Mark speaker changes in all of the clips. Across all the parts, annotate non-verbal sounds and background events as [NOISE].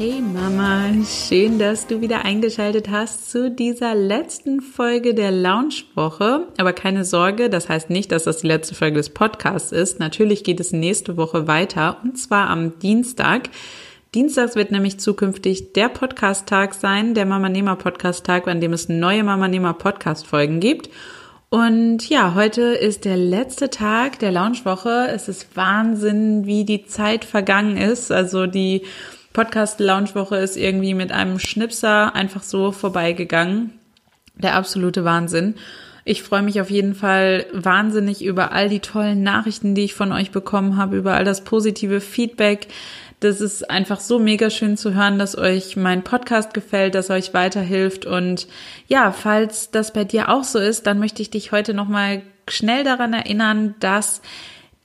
Speaker 1: Hey Mama, schön, dass du wieder eingeschaltet hast zu dieser letzten Folge der Launchwoche. Aber keine Sorge, das heißt nicht, dass das die letzte Folge des Podcasts ist. Natürlich geht es nächste Woche weiter und zwar am Dienstag. Dienstags wird nämlich zukünftig der Podcast-Tag sein, der Mama Nehmer Podcast-Tag, an dem es neue Mama Nehmer Podcast-Folgen gibt. Und ja, heute ist der letzte Tag der Launchwoche. Es ist Wahnsinn, wie die Zeit vergangen ist. Also die Podcast-Launchwoche ist irgendwie mit einem Schnipser einfach so vorbeigegangen. Der absolute Wahnsinn. Ich freue mich auf jeden Fall wahnsinnig über all die tollen Nachrichten, die ich von euch bekommen habe, über all das positive Feedback. Das ist einfach so mega schön zu hören, dass euch mein Podcast gefällt, dass euch weiterhilft. Und ja, falls das bei dir auch so ist, dann möchte ich dich heute nochmal schnell daran erinnern, dass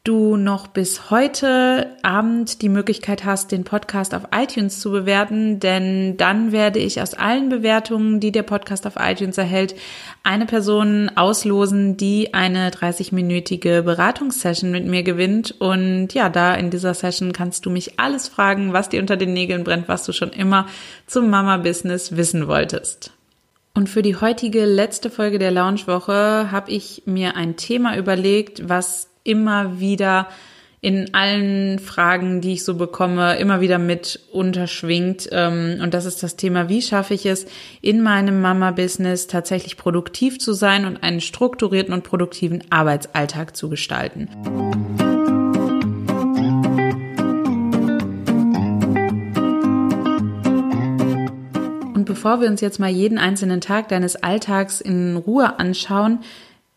Speaker 1: du noch bis heute Abend die Möglichkeit hast, den Podcast auf iTunes zu bewerten, denn dann werde ich aus allen Bewertungen, die der Podcast auf iTunes erhält, eine Person auslosen, die eine 30-minütige Beratungssession mit mir gewinnt. Und ja, da in dieser Session kannst du mich alles fragen, was dir unter den Nägeln brennt, was du schon immer zum Mama-Business wissen wolltest. Und für die heutige letzte Folge der Launchwoche habe ich mir ein Thema überlegt, was immer wieder in allen Fragen, die ich so bekomme, immer wieder mit unterschwingt. Ähm, und das ist das Thema, wie schaffe ich es, in meinem Mama-Business tatsächlich produktiv zu sein und einen strukturierten und produktiven Arbeitsalltag zu gestalten. Und bevor wir uns jetzt mal jeden einzelnen Tag deines Alltags in Ruhe anschauen,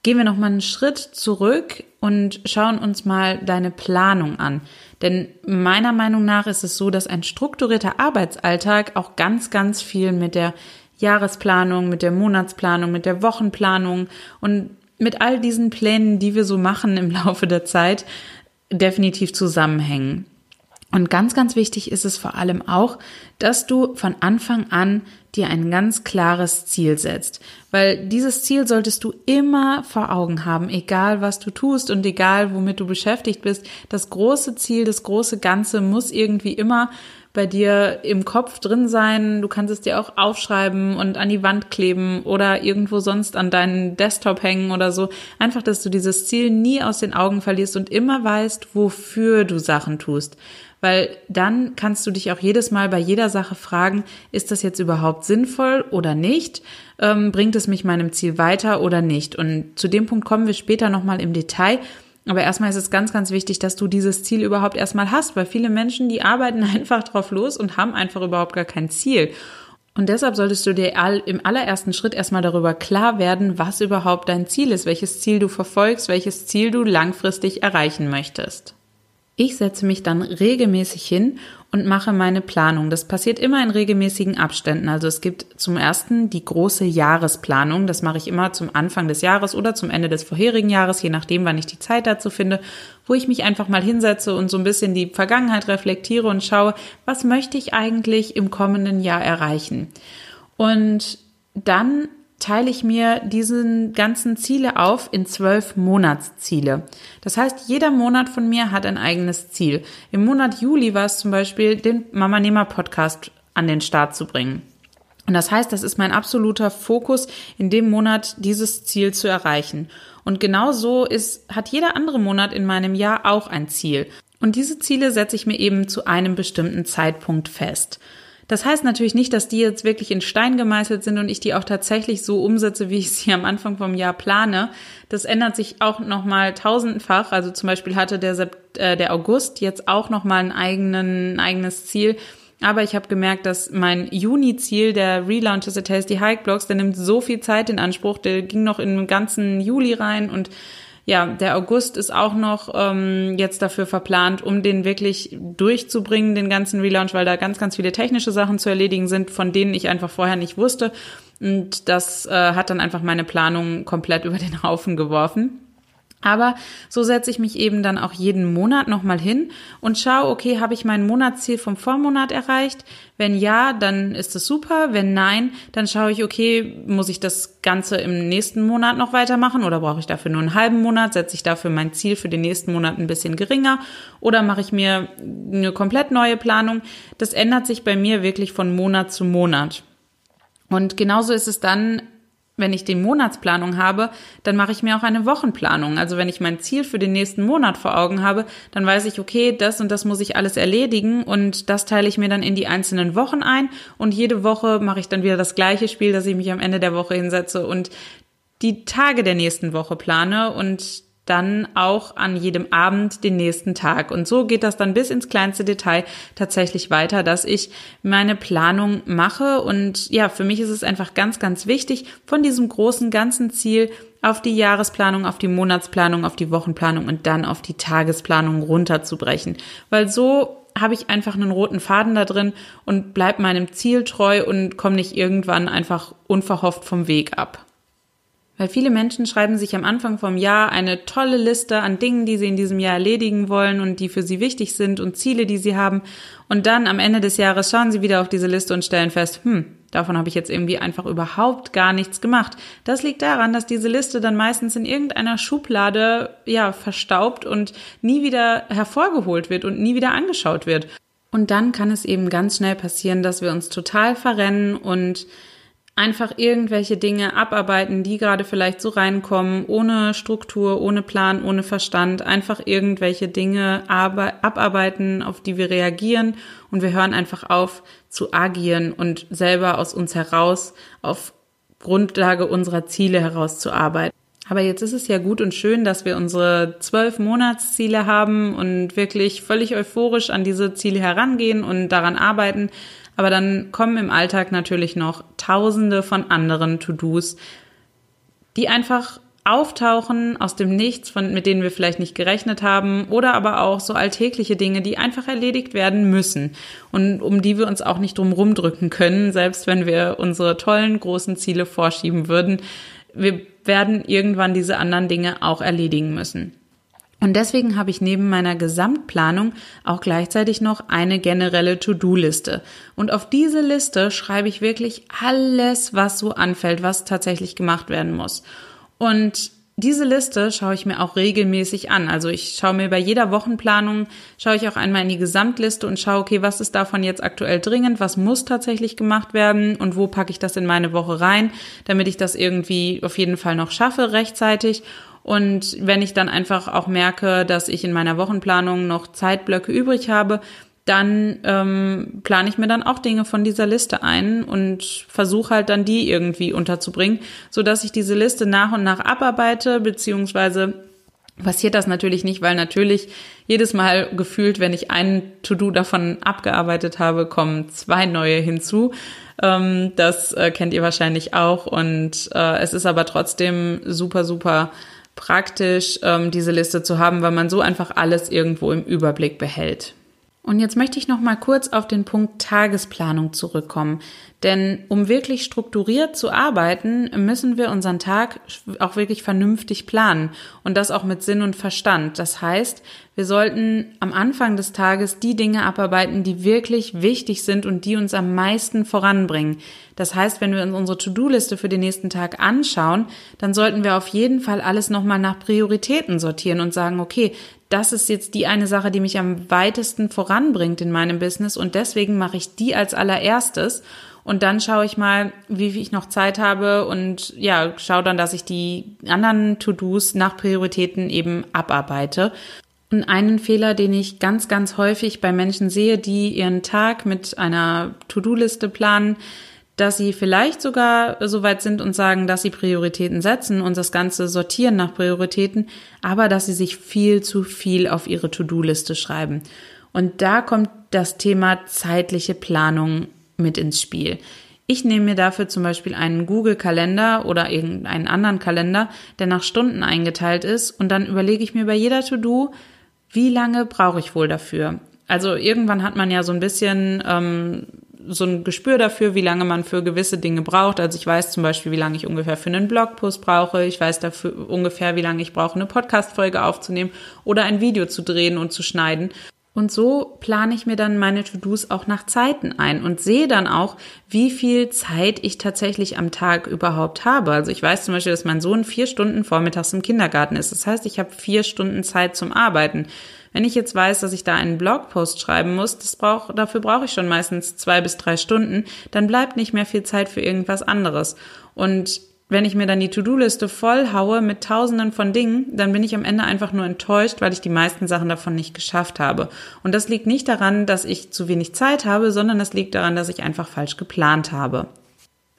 Speaker 1: gehen wir noch mal einen Schritt zurück und schauen uns mal deine Planung an. Denn meiner Meinung nach ist es so, dass ein strukturierter Arbeitsalltag auch ganz, ganz viel mit der Jahresplanung, mit der Monatsplanung, mit der Wochenplanung und mit all diesen Plänen, die wir so machen im [LAUGHS] Laufe der Zeit, definitiv zusammenhängen. Und ganz, ganz wichtig ist es vor allem auch, dass du von Anfang an dir ein ganz klares Ziel setzt. Weil dieses Ziel solltest du immer vor Augen haben, egal was du tust und egal womit du beschäftigt bist. Das große Ziel, das große Ganze muss irgendwie immer bei dir im Kopf drin sein. Du kannst es dir auch aufschreiben und an die Wand kleben oder irgendwo sonst an deinen Desktop hängen oder so. Einfach, dass du dieses Ziel nie aus den Augen verlierst und immer weißt, wofür du Sachen tust weil dann kannst du dich auch jedes Mal bei jeder Sache fragen, ist das jetzt überhaupt sinnvoll oder nicht? Ähm, bringt es mich meinem Ziel weiter oder nicht? Und zu dem Punkt kommen wir später nochmal im Detail. Aber erstmal ist es ganz, ganz wichtig, dass du dieses Ziel überhaupt erstmal hast, weil viele Menschen, die arbeiten [LAUGHS] einfach drauf los und haben einfach überhaupt gar kein Ziel. Und deshalb solltest du dir im allerersten Schritt erstmal darüber klar werden, was überhaupt dein Ziel ist, welches Ziel du verfolgst, welches Ziel du langfristig erreichen möchtest. Ich setze mich dann regelmäßig hin und mache meine Planung. Das passiert immer in regelmäßigen Abständen. Also es gibt zum ersten die große Jahresplanung. Das mache ich immer zum Anfang des Jahres oder zum Ende des vorherigen Jahres, je nachdem, wann ich die Zeit dazu finde, wo ich mich einfach mal hinsetze und so ein bisschen die Vergangenheit reflektiere und schaue, was möchte ich eigentlich im kommenden Jahr erreichen. Und dann teile ich mir diesen ganzen Ziele auf in zwölf Monatsziele. Das heißt, jeder Monat von mir hat ein eigenes Ziel. Im Monat Juli war es zum Beispiel, den Mama Nehmer Podcast an den Start zu bringen. Und das heißt, das ist mein absoluter Fokus, in dem Monat dieses Ziel zu erreichen. Und genau so ist, hat jeder andere Monat in meinem Jahr auch ein Ziel. Und diese Ziele setze ich mir eben zu einem bestimmten Zeitpunkt fest. Das heißt natürlich nicht, dass die jetzt wirklich in Stein gemeißelt sind und ich die auch tatsächlich so umsetze, wie ich sie am Anfang vom Jahr plane. Das ändert sich auch nochmal tausendfach. Also zum Beispiel hatte der, äh, der August jetzt auch nochmal ein, eigenen, ein eigenes Ziel. Aber ich habe gemerkt, dass mein Juni-Ziel, der Relaunch des Tasty Hike Blogs, der nimmt so viel Zeit in Anspruch, der ging noch in den ganzen Juli rein und ja, der August ist auch noch ähm, jetzt dafür verplant, um den wirklich durchzubringen, den ganzen Relaunch, weil da ganz, ganz viele technische Sachen zu erledigen sind, von denen ich einfach vorher nicht wusste. Und das äh, hat dann einfach meine Planung komplett [LAUGHS] über den Haufen geworfen. Aber so setze ich mich eben dann auch jeden Monat nochmal hin und schaue, okay, habe ich mein Monatsziel vom Vormonat erreicht? Wenn ja, dann ist es super. Wenn nein, dann schaue ich, okay, muss ich das Ganze im nächsten Monat noch weitermachen oder brauche ich dafür nur einen halben Monat? Setze ich dafür mein Ziel für den nächsten Monat ein bisschen geringer oder mache ich mir eine komplett neue Planung? Das ändert sich bei mir wirklich von Monat zu Monat. Und genauso ist es dann wenn ich die Monatsplanung habe, dann mache ich mir auch eine Wochenplanung. Also wenn ich mein Ziel für den nächsten Monat vor Augen habe, dann weiß ich, okay, das und das muss ich alles erledigen und das teile ich mir dann in die einzelnen Wochen ein und jede Woche mache ich dann wieder das gleiche Spiel, dass ich mich am Ende der Woche hinsetze und die Tage der nächsten Woche plane und dann auch an jedem Abend den nächsten Tag. Und so geht das dann bis ins kleinste Detail tatsächlich weiter, dass ich meine Planung mache. Und ja, für mich ist es einfach ganz, ganz wichtig, von diesem großen ganzen Ziel auf die Jahresplanung, auf die Monatsplanung, auf die Wochenplanung und dann auf die Tagesplanung runterzubrechen. Weil so habe ich einfach einen roten Faden da drin und bleib meinem Ziel treu und komme nicht irgendwann einfach unverhofft vom Weg ab. Weil viele Menschen schreiben sich am Anfang vom Jahr eine tolle Liste an Dingen, die sie in diesem Jahr erledigen wollen und die für sie wichtig sind und Ziele, die sie haben. Und dann am Ende des Jahres schauen sie wieder auf diese Liste und stellen fest, hm, davon habe ich jetzt irgendwie einfach überhaupt gar nichts gemacht. Das liegt daran, dass diese Liste dann meistens in irgendeiner Schublade, ja, verstaubt und nie wieder hervorgeholt wird und nie wieder angeschaut wird. Und dann kann es eben ganz schnell passieren, dass wir uns total verrennen und einfach irgendwelche Dinge abarbeiten, die gerade vielleicht so reinkommen, ohne Struktur, ohne Plan, ohne Verstand, einfach irgendwelche Dinge abarbeiten, auf die wir reagieren und wir hören einfach auf zu agieren und selber aus uns heraus auf Grundlage unserer Ziele herauszuarbeiten. Aber jetzt ist es ja gut und schön, dass wir unsere zwölf Monatsziele haben und wirklich völlig euphorisch an diese Ziele herangehen und daran arbeiten. Aber dann kommen im Alltag natürlich noch tausende von anderen To-Dos, die einfach auftauchen aus dem Nichts, von, mit denen wir vielleicht nicht gerechnet haben, oder aber auch so alltägliche Dinge, die einfach erledigt werden müssen und um die wir uns auch nicht drum rumdrücken können, selbst wenn wir unsere tollen großen Ziele vorschieben würden. Wir werden irgendwann diese anderen Dinge auch erledigen müssen. Und deswegen habe ich neben meiner Gesamtplanung auch gleichzeitig noch eine generelle To-Do-Liste. Und auf diese Liste schreibe ich wirklich alles, was so anfällt, was tatsächlich gemacht werden muss. Und diese Liste schaue ich mir auch regelmäßig an. Also ich schaue mir bei jeder Wochenplanung, schaue ich auch einmal in die Gesamtliste und schaue, okay, was ist davon jetzt aktuell dringend, was muss tatsächlich gemacht werden und wo packe ich das in meine Woche rein, damit ich das irgendwie auf jeden Fall noch schaffe rechtzeitig. Und wenn ich dann einfach auch merke, dass ich in meiner Wochenplanung noch Zeitblöcke übrig habe, dann ähm, plane ich mir dann auch Dinge von dieser Liste ein und versuche halt dann die irgendwie unterzubringen, so dass ich diese Liste nach und nach abarbeite, beziehungsweise passiert das natürlich nicht, weil natürlich jedes Mal gefühlt, wenn ich ein To-Do davon abgearbeitet habe, kommen zwei neue hinzu. Ähm, das äh, kennt ihr wahrscheinlich auch und äh, es ist aber trotzdem super, super praktisch, ähm, diese Liste zu haben, weil man so einfach alles irgendwo im Überblick behält. Und jetzt möchte ich noch mal kurz auf den Punkt Tagesplanung zurückkommen. Denn um wirklich strukturiert zu arbeiten, müssen wir unseren Tag auch wirklich vernünftig planen und das auch mit Sinn und Verstand. Das heißt, wir sollten am Anfang des Tages die Dinge abarbeiten, die wirklich wichtig sind und die uns am meisten voranbringen. Das heißt, wenn wir uns unsere To-Do-Liste für den nächsten Tag anschauen, dann sollten wir auf jeden Fall alles nochmal nach Prioritäten sortieren und sagen, okay, das ist jetzt die eine Sache, die mich am weitesten voranbringt in meinem Business und deswegen mache ich die als allererstes und dann schaue ich mal, wie viel ich noch Zeit habe und ja, schaue dann, dass ich die anderen To-Dos nach Prioritäten eben abarbeite. Und einen Fehler, den ich ganz, ganz häufig bei Menschen sehe, die ihren Tag mit einer To-Do-Liste planen, dass sie vielleicht sogar so weit sind und sagen, dass sie Prioritäten setzen und das Ganze sortieren nach Prioritäten, aber dass sie sich viel zu viel auf ihre To-Do-Liste schreiben. Und da kommt das Thema zeitliche Planung mit ins Spiel. Ich nehme mir dafür zum Beispiel einen Google-Kalender oder irgendeinen anderen Kalender, der nach Stunden eingeteilt ist und dann überlege ich mir bei jeder To-Do, wie lange brauche ich wohl dafür? Also irgendwann hat man ja so ein bisschen ähm, so ein Gespür dafür, wie lange man für gewisse Dinge braucht. Also ich weiß zum Beispiel, wie lange ich ungefähr für einen Blogpost brauche. Ich weiß dafür ungefähr, wie lange ich brauche, eine Podcast-Folge aufzunehmen oder ein Video zu drehen und zu schneiden. Und so plane ich mir dann meine To-Dos auch nach Zeiten ein und sehe dann auch, wie viel Zeit ich tatsächlich am Tag überhaupt habe. Also ich weiß zum Beispiel, dass mein Sohn vier Stunden vormittags im Kindergarten ist. Das heißt, ich habe vier Stunden Zeit zum Arbeiten. Wenn ich jetzt weiß, dass ich da einen Blogpost schreiben muss, das brauch, dafür brauche ich schon meistens zwei bis drei Stunden, dann bleibt nicht mehr viel Zeit für irgendwas anderes. Und wenn ich mir dann die To-Do-Liste voll haue mit tausenden von Dingen, dann bin ich am Ende einfach nur enttäuscht, weil ich die meisten Sachen davon nicht geschafft habe. Und das liegt nicht daran, dass ich zu wenig Zeit habe, sondern das liegt daran, dass ich einfach falsch geplant habe.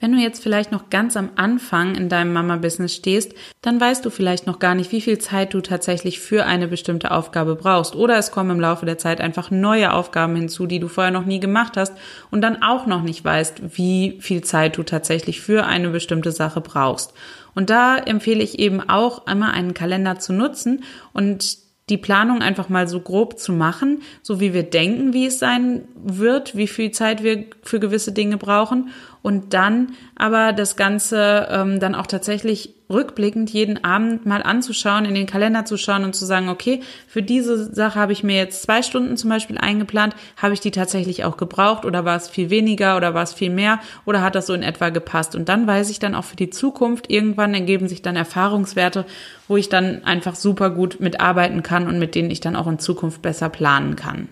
Speaker 1: Wenn du jetzt vielleicht noch ganz am Anfang in deinem Mama-Business stehst, dann weißt du vielleicht noch gar nicht, wie viel Zeit du tatsächlich für eine bestimmte Aufgabe brauchst. Oder es kommen im Laufe der Zeit einfach neue Aufgaben hinzu, die du vorher noch nie gemacht hast und dann auch noch nicht weißt, wie viel Zeit du tatsächlich für eine bestimmte Sache brauchst. Und da empfehle ich eben auch immer einen Kalender zu nutzen und die Planung einfach mal so grob zu machen, so wie wir denken, wie es sein wird, wie viel Zeit wir für gewisse Dinge brauchen. Und dann aber das Ganze ähm, dann auch tatsächlich rückblickend jeden Abend mal anzuschauen, in den Kalender zu schauen und zu sagen, okay, für diese Sache habe ich mir jetzt zwei Stunden zum Beispiel eingeplant, habe ich die tatsächlich auch gebraucht oder war es viel weniger oder war es viel mehr oder hat das so in etwa gepasst? Und dann weiß ich dann auch für die Zukunft, irgendwann ergeben sich dann Erfahrungswerte, wo ich dann einfach super gut mitarbeiten kann und mit denen ich dann auch in Zukunft besser planen kann.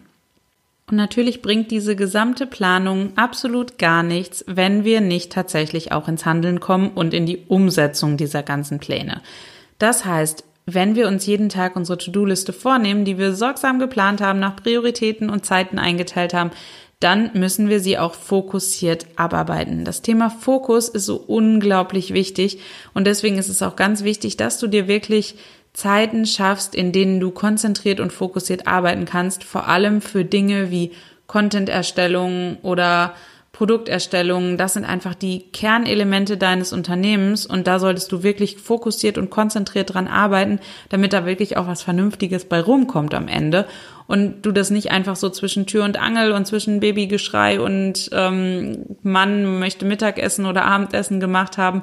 Speaker 1: Und natürlich bringt diese gesamte Planung absolut gar nichts, wenn wir nicht tatsächlich auch ins Handeln kommen und in die Umsetzung dieser ganzen Pläne. Das heißt, wenn wir uns jeden Tag unsere To-Do-Liste vornehmen, die wir sorgsam geplant haben, nach Prioritäten und Zeiten eingeteilt haben, dann müssen wir sie auch fokussiert abarbeiten. Das Thema Fokus ist so unglaublich wichtig und deswegen ist es auch ganz wichtig, dass du dir wirklich Zeiten schaffst, in denen du konzentriert und fokussiert arbeiten kannst, vor allem für Dinge wie Content-Erstellung oder Produkterstellung, das sind einfach die Kernelemente deines Unternehmens und da solltest du wirklich fokussiert und konzentriert dran arbeiten, damit da wirklich auch was Vernünftiges bei rumkommt am Ende und du das nicht einfach so zwischen Tür und Angel und zwischen Babygeschrei und ähm, Mann möchte Mittagessen oder Abendessen gemacht haben,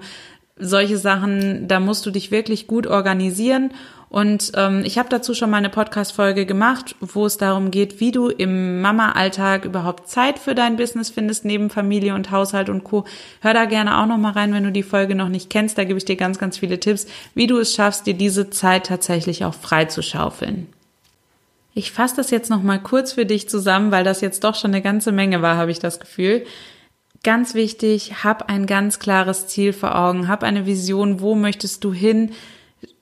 Speaker 1: solche Sachen, da musst du dich wirklich gut organisieren. Und ähm, ich habe dazu schon mal eine Podcast-Folge gemacht, wo es darum geht, wie du im Mama-Alltag überhaupt Zeit für dein Business findest, neben Familie und Haushalt und Co. Hör da gerne auch noch mal rein, wenn du die Folge noch nicht kennst. Da gebe ich dir ganz, ganz viele Tipps, wie du es schaffst, dir diese Zeit tatsächlich auch frei zu schaufeln. Ich fasse das jetzt noch mal kurz für dich zusammen, weil das jetzt doch schon eine ganze Menge war, habe ich das Gefühl. Ganz wichtig, hab ein ganz klares Ziel vor Augen, hab eine Vision, wo möchtest du hin,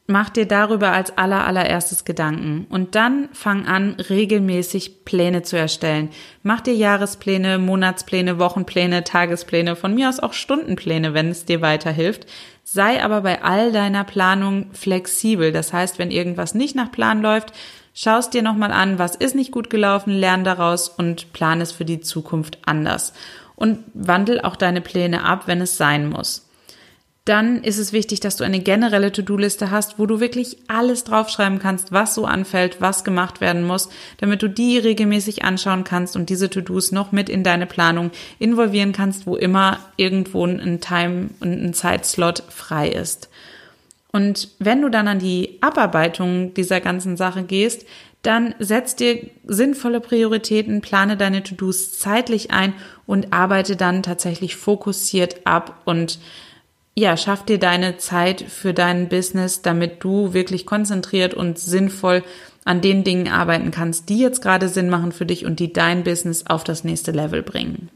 Speaker 1: mach dir darüber als aller allererstes Gedanken und dann fang an, regelmäßig Pläne zu erstellen. Mach dir Jahrespläne, Monatspläne, Wochenpläne, Tagespläne, von mir aus auch Stundenpläne, wenn es dir weiterhilft. Sei aber bei all deiner Planung flexibel. Das heißt, wenn irgendwas nicht nach Plan läuft, schaust dir nochmal an, was ist nicht gut gelaufen, lern daraus und plan es für die Zukunft anders und wandel auch deine Pläne ab, wenn es sein muss. Dann ist es wichtig, dass du eine generelle To-Do-Liste hast, wo du wirklich alles draufschreiben kannst, was so anfällt, was gemacht werden muss, damit du die regelmäßig anschauen kannst und diese To-Dos noch mit in deine Planung involvieren kannst, wo immer irgendwo ein Time und ein Zeitslot frei ist. Und wenn du dann an die Abarbeitung dieser ganzen Sache gehst, dann setz dir sinnvolle Prioritäten, plane deine To-Dos zeitlich ein und arbeite dann tatsächlich fokussiert ab und ja, schaff dir deine Zeit für dein Business, damit du wirklich konzentriert und sinnvoll an den Dingen arbeiten kannst, die jetzt gerade Sinn machen für dich und die dein Business auf das nächste Level bringen.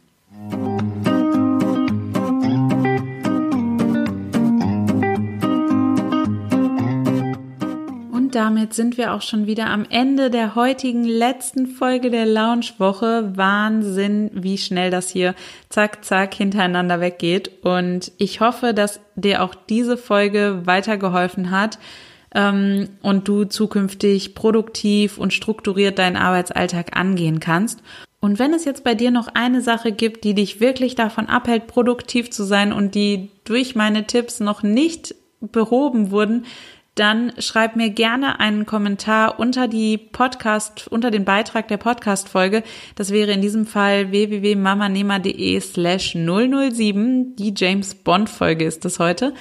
Speaker 1: Damit sind wir auch schon wieder am Ende der heutigen letzten Folge der Lounge-Woche. Wahnsinn, wie schnell das hier zack, zack hintereinander weggeht. Und ich hoffe, dass dir auch diese Folge weitergeholfen hat ähm, und du zukünftig produktiv und strukturiert deinen Arbeitsalltag angehen kannst. Und wenn es jetzt bei dir noch eine Sache gibt, die dich wirklich davon abhält, produktiv zu sein und die durch meine Tipps noch nicht behoben wurden, dann schreib mir gerne einen Kommentar unter die Podcast, unter den Beitrag der Podcast-Folge. Das wäre in diesem Fall www.mamanehmer.de slash 007. Die James Bond-Folge ist das heute.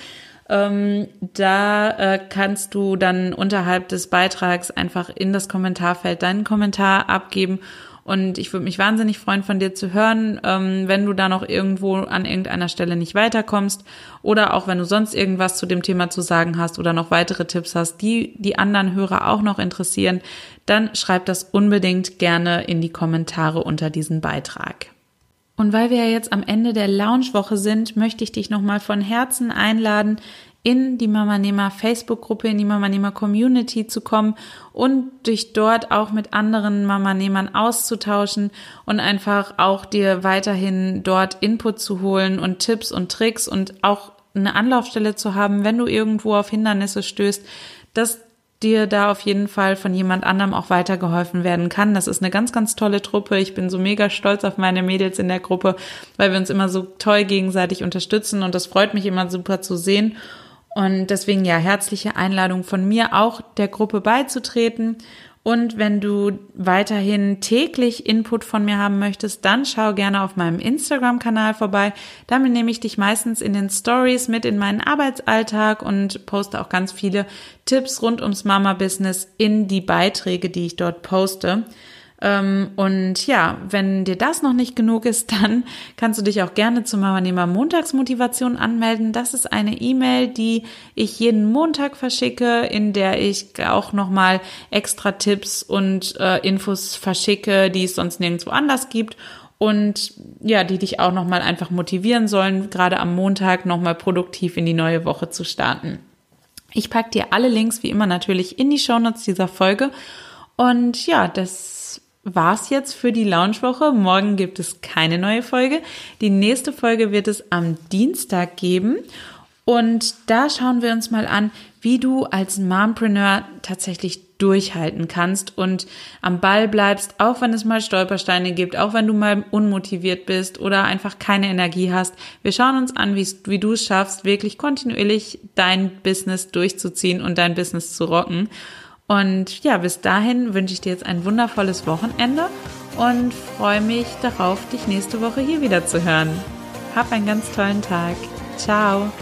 Speaker 1: Ähm, da äh, kannst du dann unterhalb des Beitrags einfach in das Kommentarfeld deinen Kommentar abgeben und ich würde mich wahnsinnig freuen, von dir zu hören, ähm, wenn du da noch irgendwo an irgendeiner Stelle nicht weiterkommst oder auch wenn du sonst irgendwas zu dem Thema zu sagen hast oder noch weitere Tipps hast, die die anderen Hörer auch noch interessieren, dann schreib das unbedingt gerne in die Kommentare unter diesen Beitrag. Und weil wir ja jetzt am Ende der Launchwoche sind, möchte ich dich nochmal von Herzen einladen, in die Mama Nehmer Facebook-Gruppe, in die Mama Nehmer Community zu kommen und dich dort auch mit anderen Mama Nehmern auszutauschen und einfach auch dir weiterhin dort Input zu holen und Tipps und Tricks und auch eine Anlaufstelle zu haben, wenn du irgendwo auf Hindernisse stößt, dass dir da auf jeden Fall von jemand anderem auch weitergeholfen werden kann. Das ist eine ganz, ganz tolle Truppe. Ich bin so mega stolz auf meine Mädels in der Gruppe, weil wir uns immer so toll gegenseitig unterstützen und das freut mich immer super zu sehen. Und deswegen ja, herzliche Einladung von mir auch der Gruppe beizutreten. Und wenn du weiterhin täglich Input von mir haben möchtest, dann schau gerne auf meinem Instagram-Kanal vorbei. Damit nehme ich dich meistens in den Stories mit in meinen Arbeitsalltag und poste auch ganz viele Tipps rund ums Mama-Business in die Beiträge, die ich dort poste. Ähm, und ja, wenn dir das noch nicht genug ist, [LAUGHS] dann kannst du dich auch gerne zur Mama Montagsmotivation anmelden. Das ist eine E-Mail, die ich jeden Montag verschicke, in der ich auch nochmal extra Tipps und äh, Infos verschicke, die es sonst nirgendwo anders gibt und ja, die dich auch nochmal einfach motivieren sollen, gerade am Montag nochmal produktiv in die neue Woche zu starten. Ich packe dir alle Links wie immer natürlich in die Shownotes dieser Folge und ja, das war's jetzt für die Launchwoche. Morgen gibt es keine neue Folge. Die nächste Folge wird es am Dienstag geben. Und da schauen wir uns mal an, wie du als Mompreneur tatsächlich durchhalten kannst und am Ball bleibst, auch wenn es mal Stolpersteine gibt, auch wenn du mal unmotiviert bist oder einfach keine Energie hast. Wir schauen uns an, wie du es schaffst, wirklich kontinuierlich dein Business durchzuziehen und dein Business zu rocken. Und ja, bis dahin wünsche ich dir jetzt ein wundervolles Wochenende und freue mich darauf, dich nächste Woche hier wieder zu hören. Hab einen ganz tollen Tag. Ciao.